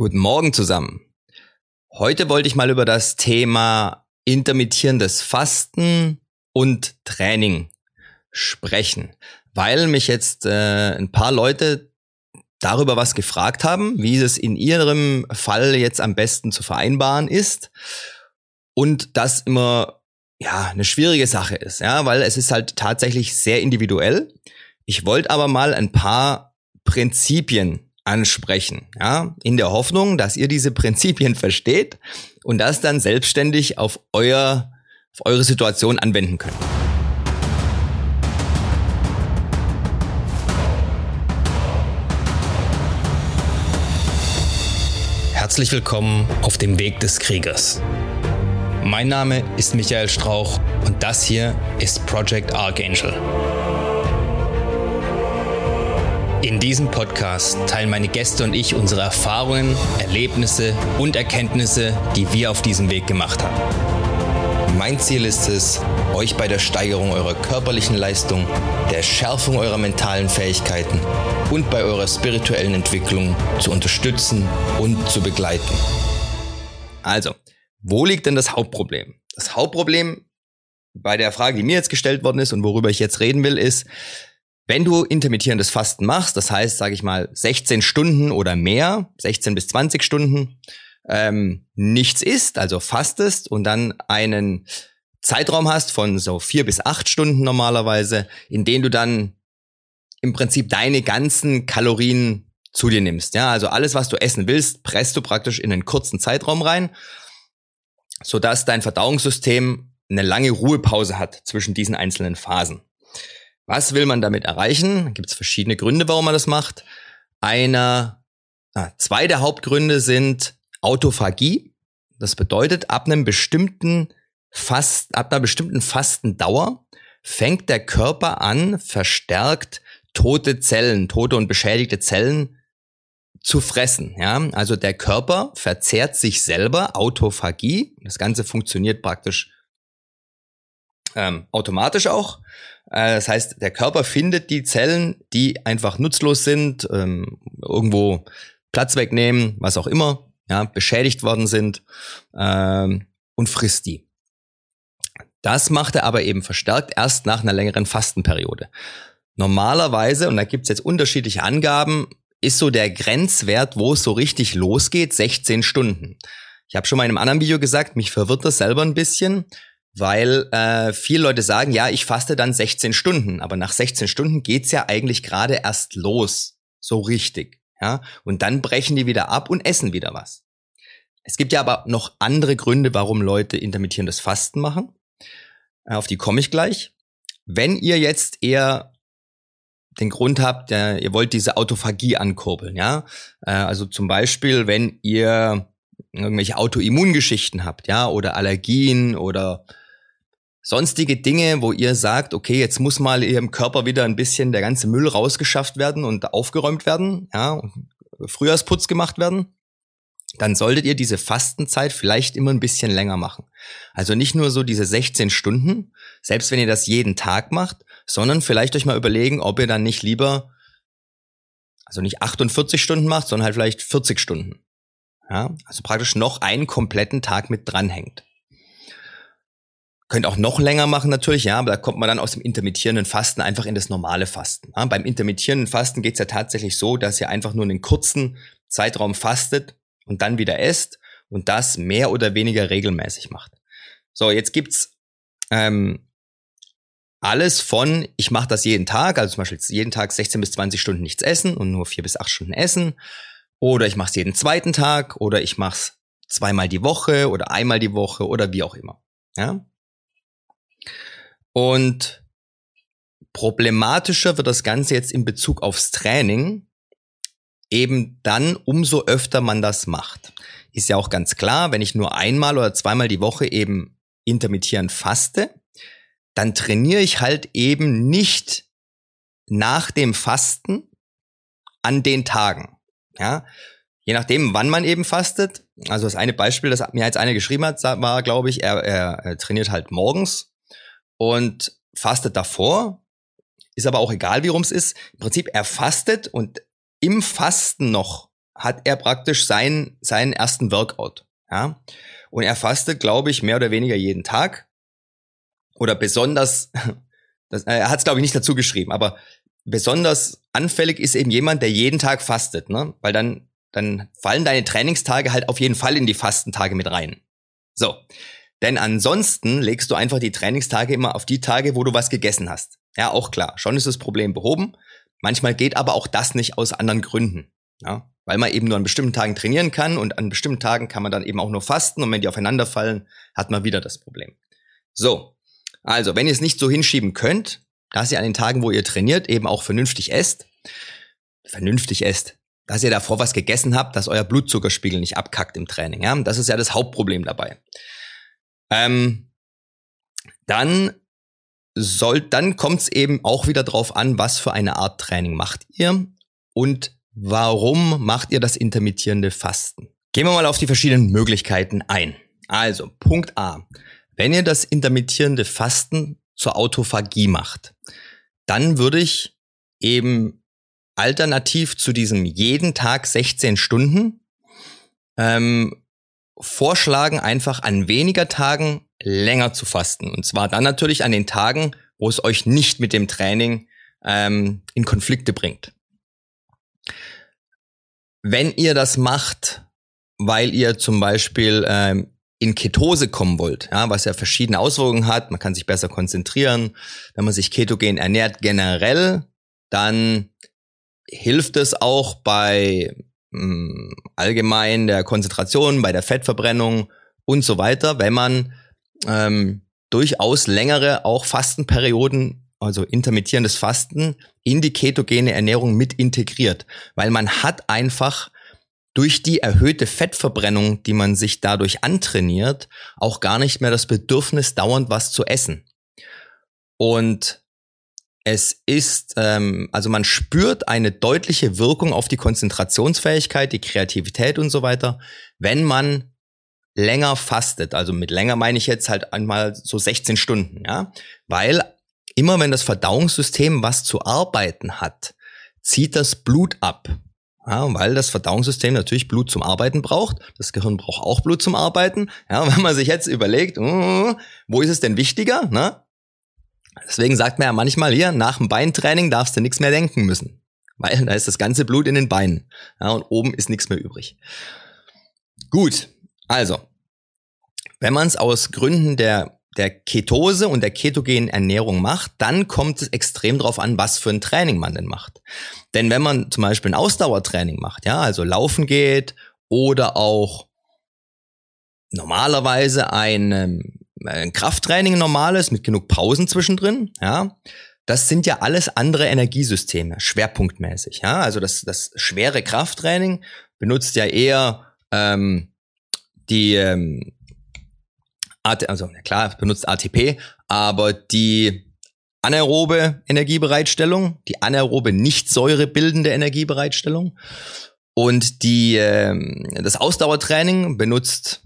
Guten Morgen zusammen. Heute wollte ich mal über das Thema intermittierendes Fasten und Training sprechen, weil mich jetzt äh, ein paar Leute darüber was gefragt haben, wie es in ihrem Fall jetzt am besten zu vereinbaren ist und das immer ja eine schwierige Sache ist, ja, weil es ist halt tatsächlich sehr individuell. Ich wollte aber mal ein paar Prinzipien ansprechen, ja, in der Hoffnung, dass ihr diese Prinzipien versteht und das dann selbstständig auf euer, auf eure Situation anwenden könnt. Herzlich willkommen auf dem Weg des Kriegers. Mein Name ist Michael Strauch und das hier ist Project Archangel. In diesem Podcast teilen meine Gäste und ich unsere Erfahrungen, Erlebnisse und Erkenntnisse, die wir auf diesem Weg gemacht haben. Mein Ziel ist es, euch bei der Steigerung eurer körperlichen Leistung, der Schärfung eurer mentalen Fähigkeiten und bei eurer spirituellen Entwicklung zu unterstützen und zu begleiten. Also, wo liegt denn das Hauptproblem? Das Hauptproblem bei der Frage, die mir jetzt gestellt worden ist und worüber ich jetzt reden will, ist, wenn du intermittierendes Fasten machst, das heißt, sage ich mal, 16 Stunden oder mehr, 16 bis 20 Stunden, ähm, nichts isst, also fastest und dann einen Zeitraum hast von so vier bis acht Stunden normalerweise, in denen du dann im Prinzip deine ganzen Kalorien zu dir nimmst. Ja, also alles, was du essen willst, presst du praktisch in einen kurzen Zeitraum rein, sodass dein Verdauungssystem eine lange Ruhepause hat zwischen diesen einzelnen Phasen. Was will man damit erreichen? Gibt es verschiedene Gründe, warum man das macht. Einer, ah, zwei der Hauptgründe sind Autophagie. Das bedeutet, ab einem bestimmten Fast, ab einer bestimmten Fastendauer fängt der Körper an, verstärkt tote Zellen, tote und beschädigte Zellen zu fressen. Ja, also der Körper verzehrt sich selber, Autophagie. Das Ganze funktioniert praktisch ähm, automatisch auch. Äh, das heißt, der Körper findet die Zellen, die einfach nutzlos sind, ähm, irgendwo Platz wegnehmen, was auch immer, ja, beschädigt worden sind ähm, und frisst die. Das macht er aber eben verstärkt erst nach einer längeren Fastenperiode. Normalerweise, und da gibt's jetzt unterschiedliche Angaben, ist so der Grenzwert, wo es so richtig losgeht, 16 Stunden. Ich habe schon mal in einem anderen Video gesagt, mich verwirrt das selber ein bisschen weil äh, viele Leute sagen, ja, ich faste dann 16 Stunden, aber nach 16 Stunden geht's ja eigentlich gerade erst los, so richtig, ja, und dann brechen die wieder ab und essen wieder was. Es gibt ja aber noch andere Gründe, warum Leute intermittierendes Fasten machen. Äh, auf die komme ich gleich. Wenn ihr jetzt eher den Grund habt, äh, ihr wollt diese Autophagie ankurbeln, ja, äh, also zum Beispiel, wenn ihr irgendwelche Autoimmungeschichten habt, ja, oder Allergien oder sonstige Dinge, wo ihr sagt, okay, jetzt muss mal im Körper wieder ein bisschen der ganze Müll rausgeschafft werden und aufgeräumt werden, ja, und Frühjahrsputz gemacht werden, dann solltet ihr diese Fastenzeit vielleicht immer ein bisschen länger machen. Also nicht nur so diese 16 Stunden, selbst wenn ihr das jeden Tag macht, sondern vielleicht euch mal überlegen, ob ihr dann nicht lieber, also nicht 48 Stunden macht, sondern halt vielleicht 40 Stunden. Ja, also praktisch noch einen kompletten Tag mit dranhängt. Könnt auch noch länger machen natürlich, ja, aber da kommt man dann aus dem intermittierenden Fasten einfach in das normale Fasten. Ja, beim intermittierenden Fasten geht's ja tatsächlich so, dass ihr einfach nur einen kurzen Zeitraum fastet und dann wieder esst und das mehr oder weniger regelmäßig macht. So, jetzt gibt's ähm, alles von, ich mache das jeden Tag, also zum Beispiel jeden Tag 16 bis 20 Stunden nichts essen und nur vier bis acht Stunden essen. Oder ich mache es jeden zweiten Tag oder ich mache es zweimal die Woche oder einmal die Woche oder wie auch immer. Ja? Und problematischer wird das Ganze jetzt in Bezug aufs Training, eben dann, umso öfter man das macht. Ist ja auch ganz klar, wenn ich nur einmal oder zweimal die Woche eben intermittierend faste, dann trainiere ich halt eben nicht nach dem Fasten an den Tagen. Ja, je nachdem, wann man eben fastet. Also das eine Beispiel, das mir jetzt einer geschrieben hat, war, glaube ich, er, er, er trainiert halt morgens und fastet davor. Ist aber auch egal, wie rum es ist. Im Prinzip, er fastet und im Fasten noch hat er praktisch seinen, seinen ersten Workout. Ja? Und er fastet, glaube ich, mehr oder weniger jeden Tag. Oder besonders, das, er hat es, glaube ich, nicht dazu geschrieben, aber besonders anfällig ist eben jemand, der jeden Tag fastet, ne? Weil dann, dann fallen deine Trainingstage halt auf jeden Fall in die Fastentage mit rein. So. Denn ansonsten legst du einfach die Trainingstage immer auf die Tage, wo du was gegessen hast. Ja, auch klar. Schon ist das Problem behoben. Manchmal geht aber auch das nicht aus anderen Gründen. Ja, weil man eben nur an bestimmten Tagen trainieren kann und an bestimmten Tagen kann man dann eben auch nur fasten und wenn die aufeinander fallen, hat man wieder das Problem. So. Also, wenn ihr es nicht so hinschieben könnt, dass ihr an den Tagen, wo ihr trainiert, eben auch vernünftig esst, vernünftig esst, dass ihr davor was gegessen habt, dass euer Blutzuckerspiegel nicht abkackt im Training. Ja, das ist ja das Hauptproblem dabei. Ähm, dann soll, dann kommt es eben auch wieder drauf an, was für eine Art Training macht ihr und warum macht ihr das intermittierende Fasten. Gehen wir mal auf die verschiedenen Möglichkeiten ein. Also, Punkt A. Wenn ihr das intermittierende Fasten zur Autophagie macht, dann würde ich eben alternativ zu diesem jeden Tag 16 Stunden ähm, vorschlagen, einfach an weniger Tagen länger zu fasten. Und zwar dann natürlich an den Tagen, wo es euch nicht mit dem Training ähm, in Konflikte bringt. Wenn ihr das macht, weil ihr zum Beispiel ähm, in Ketose kommen wollt, ja, was ja verschiedene Auswirkungen hat, man kann sich besser konzentrieren, wenn man sich ketogen ernährt generell, dann hilft es auch bei mh, hm, allgemein der Konzentration, bei der Fettverbrennung und so weiter, wenn man ähm, durchaus längere auch Fastenperioden, also intermittierendes Fasten, in die ketogene Ernährung mit integriert. Weil man hat einfach durch die erhöhte Fettverbrennung, die man sich dadurch antrainiert, auch gar nicht mehr das Bedürfnis, dauernd was zu essen. Und es ist, ähm, also man spürt eine deutliche Wirkung auf die Konzentrationsfähigkeit, die Kreativität und so weiter, wenn man länger fastet. Also mit länger meine ich jetzt halt einmal so 16 Stunden, ja. Weil immer wenn das Verdauungssystem was zu arbeiten hat, zieht das Blut ab. Ja, weil das Verdauungssystem natürlich Blut zum Arbeiten braucht. Das Gehirn braucht auch Blut zum Arbeiten. Ja, wenn man sich jetzt überlegt, uh, wo ist es denn wichtiger? Ne? Deswegen sagt man ja manchmal hier, nach dem Beintraining darfst du nichts mehr denken müssen. Weil da ist das ganze Blut in den Beinen. Ja, und oben ist nichts mehr übrig. Gut, also, wenn man es aus Gründen der, der Ketose und der ketogenen Ernährung macht, dann kommt es extrem darauf an, was für ein Training man denn macht. Denn wenn man zum Beispiel ein Ausdauertraining macht, ja, also laufen geht oder auch normalerweise ein, ähm, ein Krafttraining normales mit genug Pausen zwischendrin, ja, das sind ja alles andere Energiesysteme, schwerpunktmäßig. Ja? Also das, das schwere Krafttraining benutzt ja eher ähm, die ähm, also klar, benutzt ATP, aber die anaerobe Energiebereitstellung, die anaerobe nicht säurebildende Energiebereitstellung und die ähm, das Ausdauertraining benutzt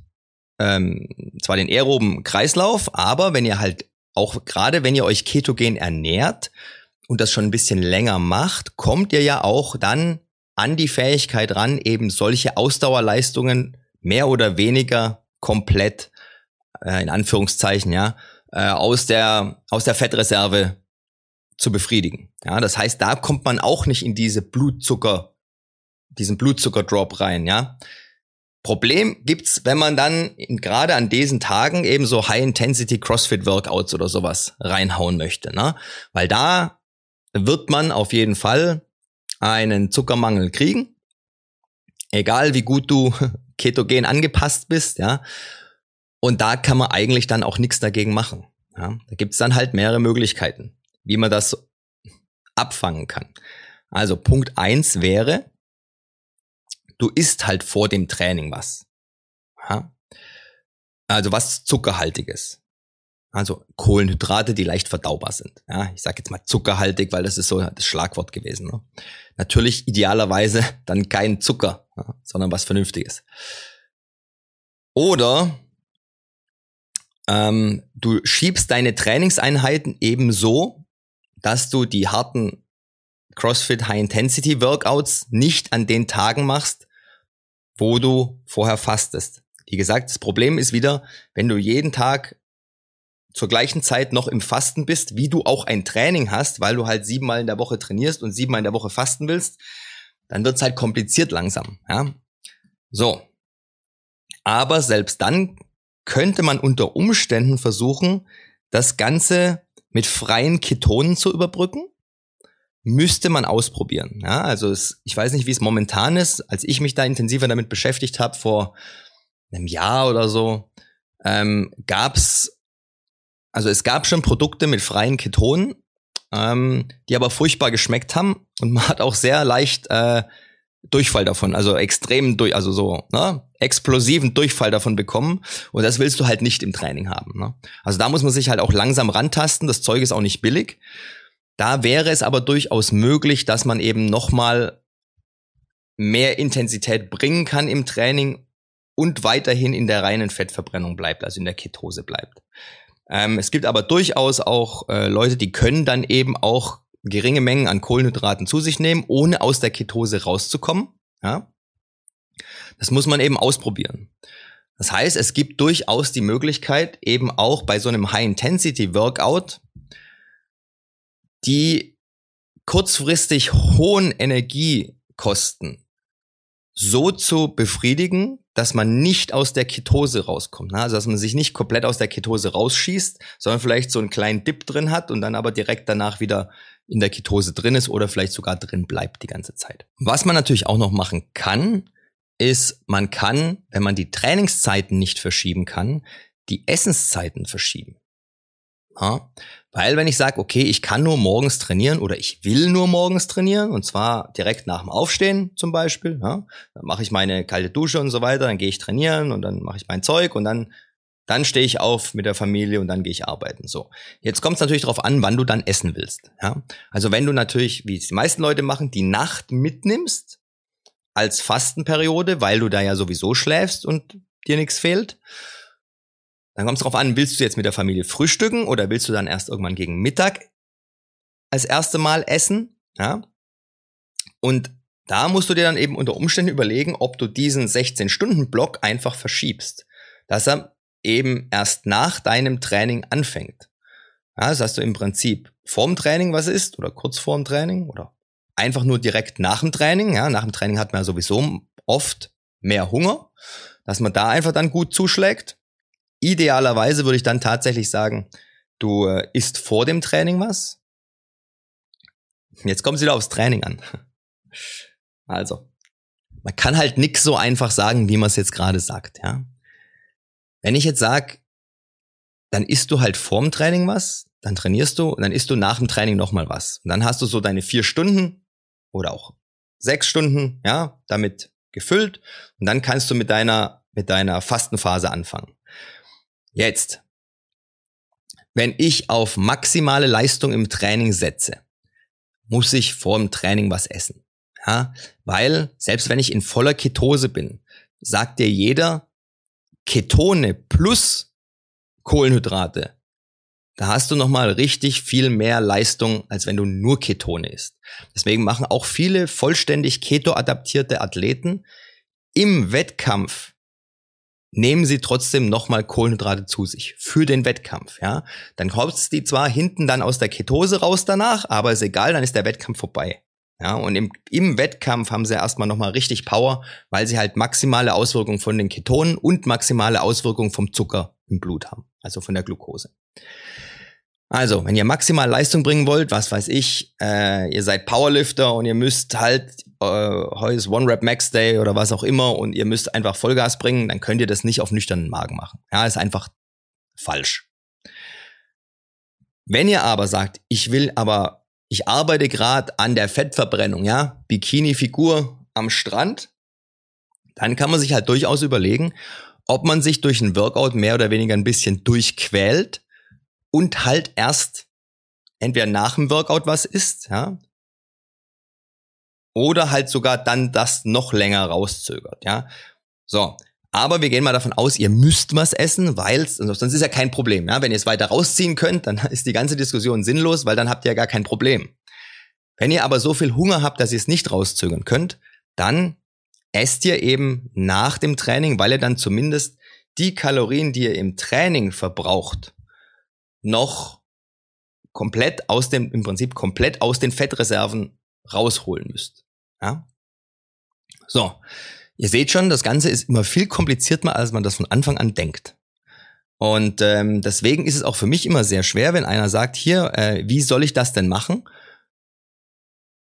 ähm, zwar den aeroben Kreislauf, aber wenn ihr halt auch gerade wenn ihr euch ketogen ernährt und das schon ein bisschen länger macht, kommt ihr ja auch dann an die Fähigkeit ran, eben solche Ausdauerleistungen mehr oder weniger komplett, äh, in Anführungszeichen, ja, äh, aus der, aus der Fettreserve zu befriedigen. Ja, das heißt, da kommt man auch nicht in diese Blutzucker, diesen Blutzuckerdrop rein, ja. Problem gibt's, wenn man dann gerade an diesen Tagen eben so High-Intensity CrossFit-Workouts oder sowas reinhauen möchte, ne? Weil da wird man auf jeden Fall einen Zuckermangel kriegen. Egal wie gut du ketogen angepasst bist, ja. Und da kann man eigentlich dann auch nichts dagegen machen. Ja. Da gibt's dann halt mehrere Möglichkeiten, wie man das abfangen kann. Also Punkt eins wäre, du isst halt vor dem Training was. Ja. Also was zuckerhaltiges. Also Kohlenhydrate, die leicht verdaubar sind. Ja, ich sage jetzt mal zuckerhaltig, weil das ist so das Schlagwort gewesen. Ne? Natürlich idealerweise dann kein Zucker, ja, sondern was Vernünftiges. Oder ähm, du schiebst deine Trainingseinheiten eben so, dass du die harten CrossFit High Intensity Workouts nicht an den Tagen machst, wo du vorher fastest. Wie gesagt, das Problem ist wieder, wenn du jeden Tag zur gleichen Zeit noch im Fasten bist, wie du auch ein Training hast, weil du halt siebenmal in der Woche trainierst und siebenmal in der Woche fasten willst, dann wird's halt kompliziert langsam. Ja? So. Aber selbst dann könnte man unter Umständen versuchen, das Ganze mit freien Ketonen zu überbrücken. Müsste man ausprobieren. Ja, also es, ich weiß nicht, wie es momentan ist. Als ich mich da intensiver damit beschäftigt habe, vor einem Jahr oder so, ähm, gab es, also es gab schon Produkte mit freien Ketonen, ähm, die aber furchtbar geschmeckt haben und man hat auch sehr leicht äh, Durchfall davon, also extremen durch, also so, ne, explosiven Durchfall davon bekommen. Und das willst du halt nicht im Training haben. Ne? Also da muss man sich halt auch langsam rantasten. Das Zeug ist auch nicht billig. Da wäre es aber durchaus möglich, dass man eben nochmal mehr Intensität bringen kann im Training und weiterhin in der reinen Fettverbrennung bleibt, also in der Ketose bleibt. Ähm, es gibt aber durchaus auch äh, Leute, die können dann eben auch geringe Mengen an Kohlenhydraten zu sich nehmen, ohne aus der Ketose rauszukommen. Ja? Das muss man eben ausprobieren. Das heißt, es gibt durchaus die Möglichkeit, eben auch bei so einem High-Intensity-Workout die kurzfristig hohen Energiekosten so zu befriedigen, dass man nicht aus der Ketose rauskommt. Ne? Also dass man sich nicht komplett aus der Ketose rausschießt, sondern vielleicht so einen kleinen Dip drin hat und dann aber direkt danach wieder in der Ketose drin ist oder vielleicht sogar drin bleibt die ganze Zeit. Was man natürlich auch noch machen kann, ist, man kann, wenn man die Trainingszeiten nicht verschieben kann, die Essenszeiten verschieben. Ja? Weil wenn ich sage, okay, ich kann nur morgens trainieren oder ich will nur morgens trainieren und zwar direkt nach dem Aufstehen zum Beispiel, ja? dann mache ich meine kalte Dusche und so weiter, dann gehe ich trainieren und dann mache ich mein Zeug und dann dann stehe ich auf mit der Familie und dann gehe ich arbeiten. So. Jetzt kommt es natürlich darauf an, wann du dann essen willst. Ja? Also wenn du natürlich, wie es die meisten Leute machen, die Nacht mitnimmst als Fastenperiode, weil du da ja sowieso schläfst und dir nichts fehlt, dann kommt es darauf an, willst du jetzt mit der Familie frühstücken oder willst du dann erst irgendwann gegen Mittag als erste Mal essen? Ja? Und da musst du dir dann eben unter Umständen überlegen, ob du diesen 16-Stunden-Block einfach verschiebst. Dass er eben erst nach deinem Training anfängt. Ja, das heißt du im Prinzip vorm Training was ist oder kurz vorm Training oder einfach nur direkt nach dem Training. Ja, nach dem Training hat man ja sowieso oft mehr Hunger, dass man da einfach dann gut zuschlägt. Idealerweise würde ich dann tatsächlich sagen, du äh, isst vor dem Training was. Jetzt kommt es wieder aufs Training an. Also, man kann halt nix so einfach sagen, wie man es jetzt gerade sagt, ja. Wenn ich jetzt sag, dann isst du halt vorm Training was, dann trainierst du und dann isst du nach dem Training nochmal was. Und dann hast du so deine vier Stunden oder auch sechs Stunden, ja, damit gefüllt. Und dann kannst du mit deiner, mit deiner Fastenphase anfangen. Jetzt, wenn ich auf maximale Leistung im Training setze, muss ich vor dem Training was essen. Ja, weil selbst wenn ich in voller Ketose bin, sagt dir jeder, Ketone plus Kohlenhydrate, da hast du nochmal richtig viel mehr Leistung, als wenn du nur Ketone isst. Deswegen machen auch viele vollständig keto-adaptierte Athleten im Wettkampf nehmen sie trotzdem nochmal Kohlenhydrate zu sich für den Wettkampf, ja. Dann kommt die zwar hinten dann aus der Ketose raus danach, aber ist egal, dann ist der Wettkampf vorbei. Ja, und im, im Wettkampf haben sie erstmal nochmal richtig Power, weil sie halt maximale Auswirkungen von den Ketonen und maximale Auswirkungen vom Zucker im Blut haben, also von der Glucose. Also, wenn ihr maximal Leistung bringen wollt, was weiß ich, äh, ihr seid Powerlifter und ihr müsst halt, äh, heute ist One Rep Max Day oder was auch immer und ihr müsst einfach Vollgas bringen, dann könnt ihr das nicht auf nüchternen Magen machen. Ja, ist einfach falsch. Wenn ihr aber sagt, ich will aber ich arbeite gerade an der Fettverbrennung, ja, Bikini-Figur am Strand, dann kann man sich halt durchaus überlegen, ob man sich durch ein Workout mehr oder weniger ein bisschen durchquält und halt erst entweder nach dem Workout was isst, ja, oder halt sogar dann das noch länger rauszögert, ja. So, aber wir gehen mal davon aus, ihr müsst was essen, weil sonst ist ja kein Problem. Ja? Wenn ihr es weiter rausziehen könnt, dann ist die ganze Diskussion sinnlos, weil dann habt ihr ja gar kein Problem. Wenn ihr aber so viel Hunger habt, dass ihr es nicht rauszögern könnt, dann esst ihr eben nach dem Training, weil ihr dann zumindest die Kalorien, die ihr im Training verbraucht, noch komplett aus dem, im Prinzip komplett aus den Fettreserven rausholen müsst. Ja? So. Ihr seht schon, das Ganze ist immer viel komplizierter, als man das von Anfang an denkt. Und ähm, deswegen ist es auch für mich immer sehr schwer, wenn einer sagt, hier, äh, wie soll ich das denn machen?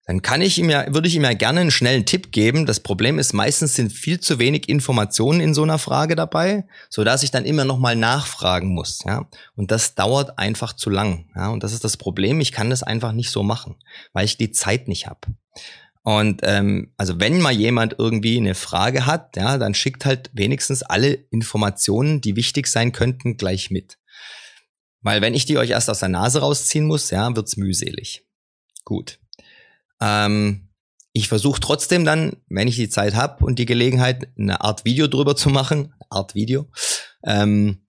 Dann kann ich ihm ja, würde ich ihm ja gerne einen schnellen Tipp geben. Das Problem ist, meistens sind viel zu wenig Informationen in so einer Frage dabei, so dass ich dann immer noch mal nachfragen muss. Ja, und das dauert einfach zu lang. Ja, und das ist das Problem. Ich kann das einfach nicht so machen, weil ich die Zeit nicht habe. Und ähm, also wenn mal jemand irgendwie eine Frage hat, ja, dann schickt halt wenigstens alle Informationen, die wichtig sein könnten, gleich mit. Weil wenn ich die euch erst aus der Nase rausziehen muss, ja, wird's mühselig. Gut. Ähm, ich versuche trotzdem dann, wenn ich die Zeit habe und die Gelegenheit, eine Art Video drüber zu machen, Art Video, ähm,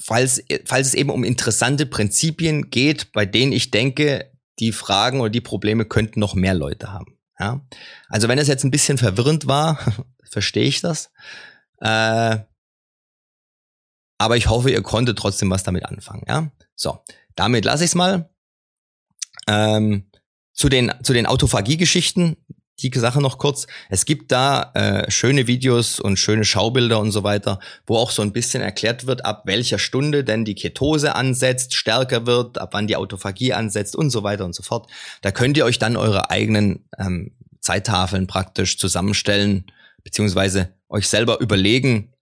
falls, falls es eben um interessante Prinzipien geht, bei denen ich denke, die Fragen oder die Probleme könnten noch mehr Leute haben. Ja? Also wenn es jetzt ein bisschen verwirrend war, verstehe ich das. Äh, aber ich hoffe, ihr konntet trotzdem was damit anfangen. Ja? So, damit lasse ich es mal. Ähm, zu den, zu den Autophagie-Geschichten, die Sache noch kurz. Es gibt da äh, schöne Videos und schöne Schaubilder und so weiter, wo auch so ein bisschen erklärt wird, ab welcher Stunde denn die Ketose ansetzt, stärker wird, ab wann die Autophagie ansetzt und so weiter und so fort. Da könnt ihr euch dann eure eigenen ähm, Zeittafeln praktisch zusammenstellen, beziehungsweise euch selber überlegen,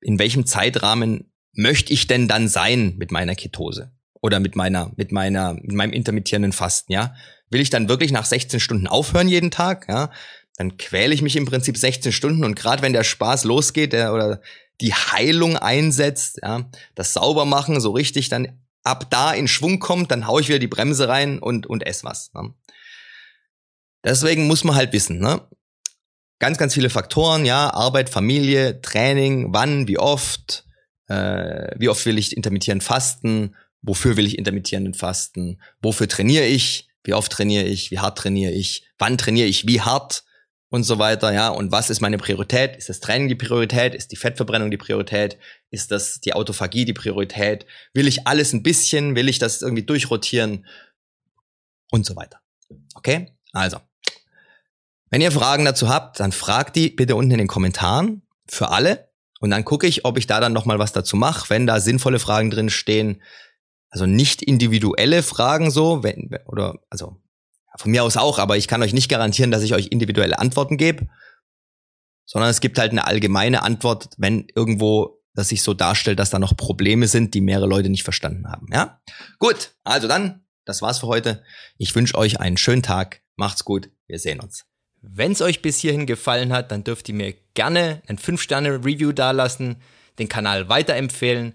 in welchem Zeitrahmen möchte ich denn dann sein mit meiner Ketose oder mit meiner, mit meiner, mit meinem intermittierenden Fasten, ja? Will ich dann wirklich nach 16 Stunden aufhören jeden Tag? Ja, dann quäle ich mich im Prinzip 16 Stunden und gerade wenn der Spaß losgeht der, oder die Heilung einsetzt, ja, das Saubermachen so richtig dann ab da in Schwung kommt, dann hau ich wieder die Bremse rein und, und ess was. Ne? Deswegen muss man halt wissen, ne? Ganz, ganz viele Faktoren, ja, Arbeit, Familie, Training, wann, wie oft, äh, wie oft will ich intermittierend fasten, wofür will ich intermittierend fasten, wofür trainiere ich, wie oft trainiere ich, wie hart trainiere ich, wann trainiere ich, wie hart und so weiter, ja. Und was ist meine Priorität? Ist das Training die Priorität? Ist die Fettverbrennung die Priorität? Ist das die Autophagie die Priorität? Will ich alles ein bisschen? Will ich das irgendwie durchrotieren? Und so weiter. Okay? Also. Wenn ihr Fragen dazu habt, dann fragt die bitte unten in den Kommentaren für alle. Und dann gucke ich, ob ich da dann nochmal was dazu mache. Wenn da sinnvolle Fragen drin stehen, also nicht individuelle Fragen so, wenn, oder, also von mir aus auch, aber ich kann euch nicht garantieren, dass ich euch individuelle Antworten gebe, sondern es gibt halt eine allgemeine Antwort, wenn irgendwo das sich so darstellt, dass da noch Probleme sind, die mehrere Leute nicht verstanden haben. Ja? Gut, also dann, das war's für heute. Ich wünsche euch einen schönen Tag. Macht's gut. Wir sehen uns. Wenn es euch bis hierhin gefallen hat, dann dürft ihr mir gerne ein 5-Sterne-Review dalassen, den Kanal weiterempfehlen